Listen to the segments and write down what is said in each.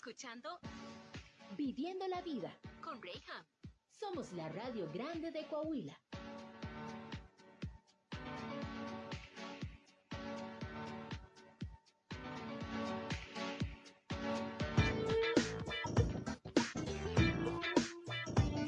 escuchando Viviendo la vida. con Rayham. Somos la radio grande de Coahuila.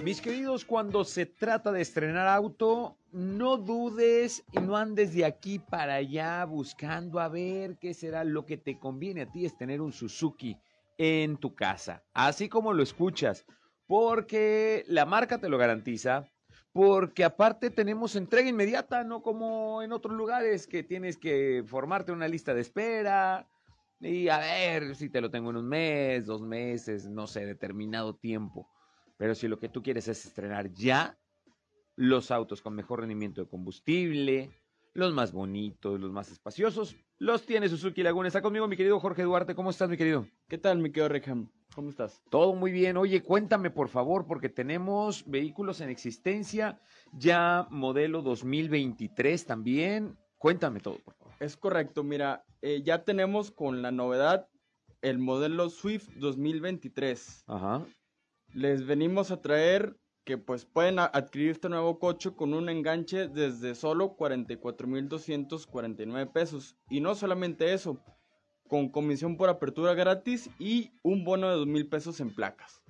Mis queridos, cuando se trata de estrenar auto, no dudes y no andes de aquí para allá buscando a ver qué será lo que te conviene a ti es tener un Suzuki en tu casa, así como lo escuchas, porque la marca te lo garantiza, porque aparte tenemos entrega inmediata, no como en otros lugares que tienes que formarte una lista de espera y a ver si te lo tengo en un mes, dos meses, no sé, determinado tiempo. Pero si lo que tú quieres es estrenar ya los autos con mejor rendimiento de combustible, los más bonitos, los más espaciosos, los tiene Suzuki Laguna. Está conmigo mi querido Jorge Duarte. ¿Cómo estás, mi querido? ¿Qué tal, mi querido Rayham? ¿Cómo estás? Todo muy bien. Oye, cuéntame por favor, porque tenemos vehículos en existencia, ya modelo 2023 también. Cuéntame todo, por favor. Es correcto, mira, eh, ya tenemos con la novedad el modelo Swift 2023. Ajá. Les venimos a traer que pues pueden adquirir este nuevo coche con un enganche desde solo 44.249 pesos. Y no solamente eso, con comisión por apertura gratis y un bono de 2.000 pesos en placas.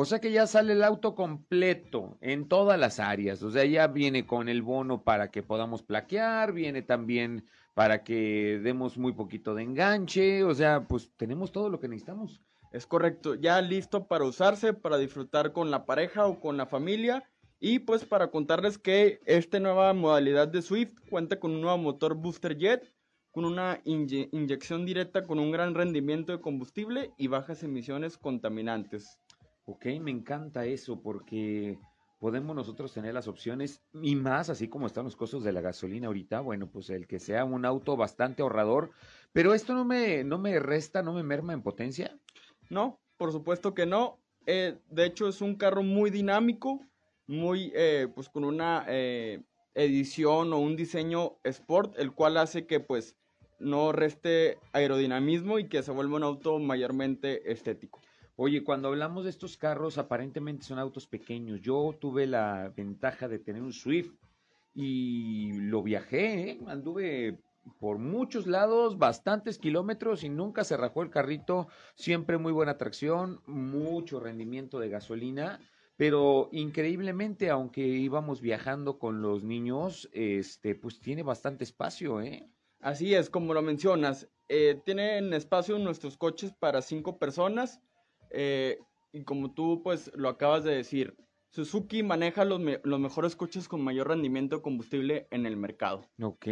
O sea que ya sale el auto completo en todas las áreas. O sea, ya viene con el bono para que podamos plaquear, viene también para que demos muy poquito de enganche. O sea, pues tenemos todo lo que necesitamos. Es correcto, ya listo para usarse, para disfrutar con la pareja o con la familia. Y pues para contarles que esta nueva modalidad de Swift cuenta con un nuevo motor Booster Jet, con una inye- inyección directa con un gran rendimiento de combustible y bajas emisiones contaminantes. Ok, me encanta eso porque podemos nosotros tener las opciones y más así como están los costos de la gasolina ahorita, bueno, pues el que sea un auto bastante ahorrador, pero esto no me, no me resta, no me merma en potencia. No, por supuesto que no. Eh, de hecho es un carro muy dinámico, muy eh, pues con una eh, edición o un diseño sport, el cual hace que pues no reste aerodinamismo y que se vuelva un auto mayormente estético. Oye, cuando hablamos de estos carros, aparentemente son autos pequeños. Yo tuve la ventaja de tener un Swift y lo viajé, ¿eh? anduve por muchos lados, bastantes kilómetros y nunca se rajó el carrito. Siempre muy buena tracción, mucho rendimiento de gasolina. Pero increíblemente, aunque íbamos viajando con los niños, este, pues tiene bastante espacio, ¿eh? Así es, como lo mencionas, eh, tienen espacio nuestros coches para cinco personas eh, y como tú pues lo acabas de decir, Suzuki maneja los, me- los mejores coches con mayor rendimiento de combustible en el mercado. Ok.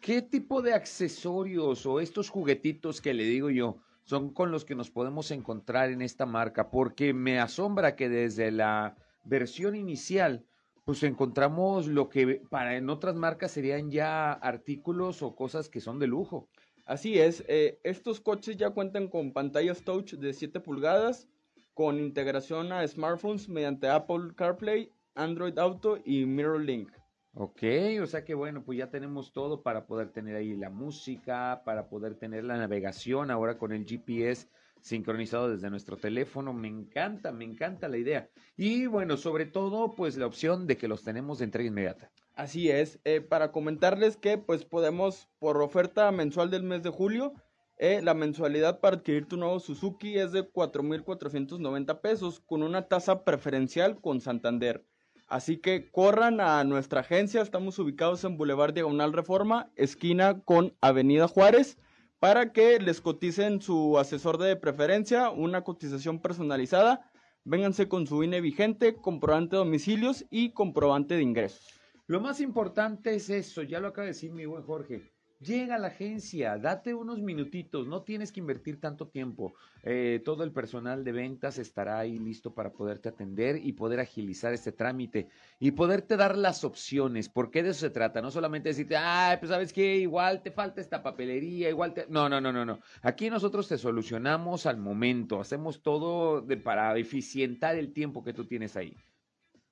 ¿Qué tipo de accesorios o estos juguetitos que le digo yo son con los que nos podemos encontrar en esta marca? Porque me asombra que desde la versión inicial, pues encontramos lo que para en otras marcas serían ya artículos o cosas que son de lujo. Así es, eh, estos coches ya cuentan con pantallas touch de 7 pulgadas, con integración a smartphones mediante Apple CarPlay, Android Auto y MirrorLink. Ok, o sea que bueno, pues ya tenemos todo para poder tener ahí la música, para poder tener la navegación ahora con el GPS sincronizado desde nuestro teléfono. Me encanta, me encanta la idea. Y bueno, sobre todo, pues la opción de que los tenemos de entrega inmediata. Así es, eh, para comentarles que pues podemos, por oferta mensual del mes de julio, eh, la mensualidad para adquirir tu nuevo Suzuki es de 4.490 pesos con una tasa preferencial con Santander. Así que corran a nuestra agencia, estamos ubicados en Boulevard Diagonal Reforma, esquina con Avenida Juárez, para que les coticen su asesor de preferencia, una cotización personalizada. Vénganse con su INE vigente, comprobante de domicilios y comprobante de ingresos. Lo más importante es eso, ya lo acaba de decir mi buen Jorge. Llega a la agencia, date unos minutitos, no tienes que invertir tanto tiempo. Eh, todo el personal de ventas estará ahí listo para poderte atender y poder agilizar este trámite y poderte dar las opciones, porque de eso se trata, no solamente decirte, ay, pues sabes qué, igual te falta esta papelería, igual te... No, no, no, no, no. Aquí nosotros te solucionamos al momento, hacemos todo de, para eficientar el tiempo que tú tienes ahí.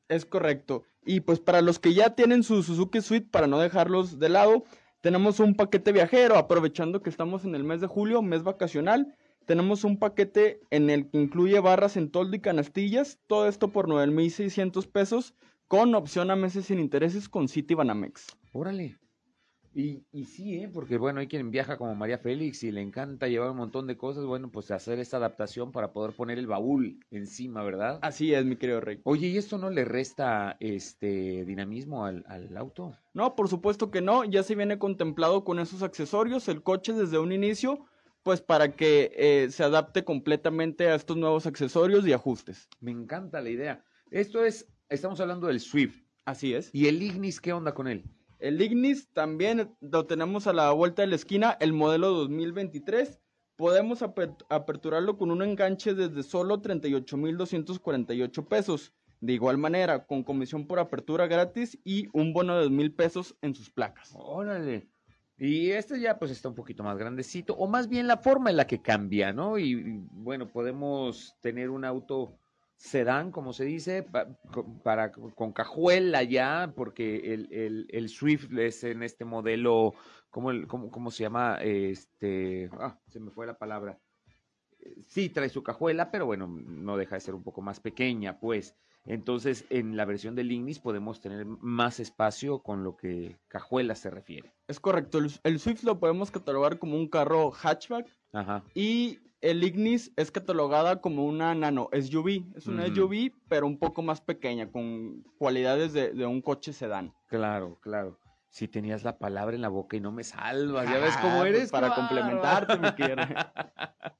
Es correcto. Y pues para los que ya tienen su Suzuki Suite, para no dejarlos de lado, tenemos un paquete viajero, aprovechando que estamos en el mes de julio, mes vacacional, tenemos un paquete en el que incluye barras en toldo y canastillas, todo esto por 9,600 pesos, con opción a meses sin intereses con City Banamex. Órale. Y, y sí, ¿eh? porque bueno, hay quien viaja como María Félix y le encanta llevar un montón de cosas, bueno, pues hacer esta adaptación para poder poner el baúl encima, ¿verdad? Así es, mi querido Rey. Oye, ¿y esto no le resta este dinamismo al, al auto? No, por supuesto que no, ya se viene contemplado con esos accesorios, el coche desde un inicio, pues para que eh, se adapte completamente a estos nuevos accesorios y ajustes. Me encanta la idea. Esto es, estamos hablando del Swift. Así es. ¿Y el Ignis qué onda con él? El Ignis también lo tenemos a la vuelta de la esquina, el modelo 2023. Podemos aper- aperturarlo con un enganche desde solo 38,248 pesos. De igual manera, con comisión por apertura gratis y un bono de mil pesos en sus placas. Órale. Y este ya pues está un poquito más grandecito, o más bien la forma en la que cambia, ¿no? Y, bueno, podemos tener un auto sedán, como se dice, pa- para, con cajuela ya, porque el, el, el Swift es en este modelo, ¿cómo, el- cómo, se llama? Este, ah, se me fue la palabra. Sí, trae su cajuela, pero bueno, no deja de ser un poco más pequeña, pues. Entonces, en la versión del Ignis podemos tener más espacio con lo que cajuela se refiere. Es correcto, el, el Swift lo podemos catalogar como un carro hatchback Ajá. y el Ignis es catalogada como una nano SUV. Es una Ujú. SUV, pero un poco más pequeña, con cualidades de, de un coche sedán. Claro, claro. Si tenías la palabra en la boca y no me salvas, ya ves cómo Ah, eres. pues para qué complementarte, mi bárbaro.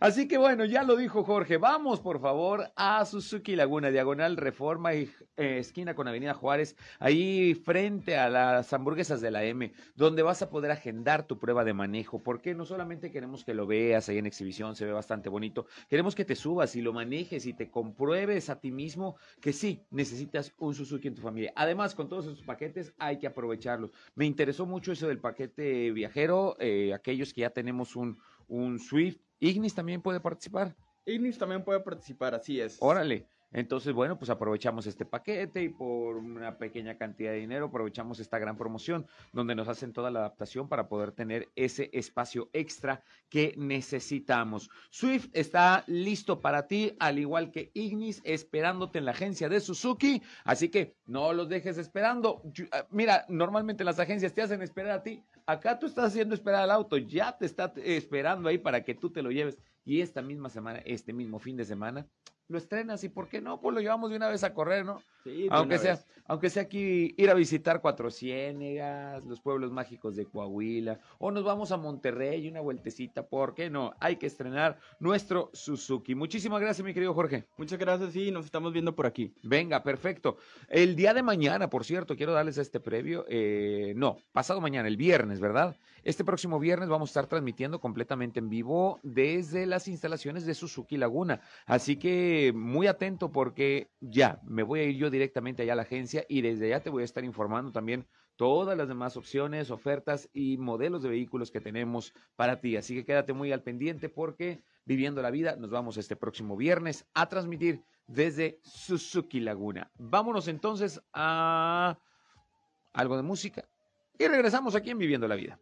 Así que bueno, ya lo dijo Jorge. Vamos, por favor, a Suzuki Laguna, diagonal Reforma y eh, esquina con Avenida Juárez, ahí frente a las hamburguesas de la M, donde vas a poder agendar tu prueba de manejo. Porque no solamente queremos que lo veas ahí en exhibición, se ve bastante bonito. Queremos que te subas y lo manejes y te compruebes a ti mismo que sí necesitas un Suzuki en tu familia. Además, con todos esos paquetes hay que aprovecharlos. Me interesó mucho eso del paquete viajero, eh, aquellos que ya tenemos un, un Swift. Ignis también puede participar. Ignis también puede participar, así es. Órale. Entonces, bueno, pues aprovechamos este paquete y por una pequeña cantidad de dinero aprovechamos esta gran promoción donde nos hacen toda la adaptación para poder tener ese espacio extra que necesitamos. Swift está listo para ti, al igual que Ignis, esperándote en la agencia de Suzuki. Así que no los dejes esperando. Ah, Mira, normalmente las agencias te hacen esperar a ti. Acá tú estás haciendo esperar al auto, ya te está esperando ahí para que tú te lo lleves. Y esta misma semana, este mismo fin de semana, lo estrenas y ¿por qué no? Pues lo llevamos de una vez a correr, ¿no? Sí, de Aunque una sea, vez. aunque sea aquí ir a visitar Cuatro Ciénegas, los pueblos mágicos de Coahuila, o nos vamos a Monterrey una vueltecita, ¿por qué no? Hay que estrenar nuestro Suzuki. Muchísimas gracias, mi querido Jorge. Muchas gracias, sí, nos estamos viendo por aquí. Venga, perfecto. El día de mañana, por cierto, quiero darles este previo. eh, no, pasado mañana, el viernes, ¿verdad? Este próximo viernes vamos a estar transmitiendo completamente en vivo desde las instalaciones de Suzuki Laguna. Así que muy atento porque ya me voy a ir yo directamente allá a la agencia y desde allá te voy a estar informando también todas las demás opciones, ofertas y modelos de vehículos que tenemos para ti. Así que quédate muy al pendiente porque viviendo la vida nos vamos este próximo viernes a transmitir desde Suzuki Laguna. Vámonos entonces a algo de música y regresamos aquí en Viviendo la Vida.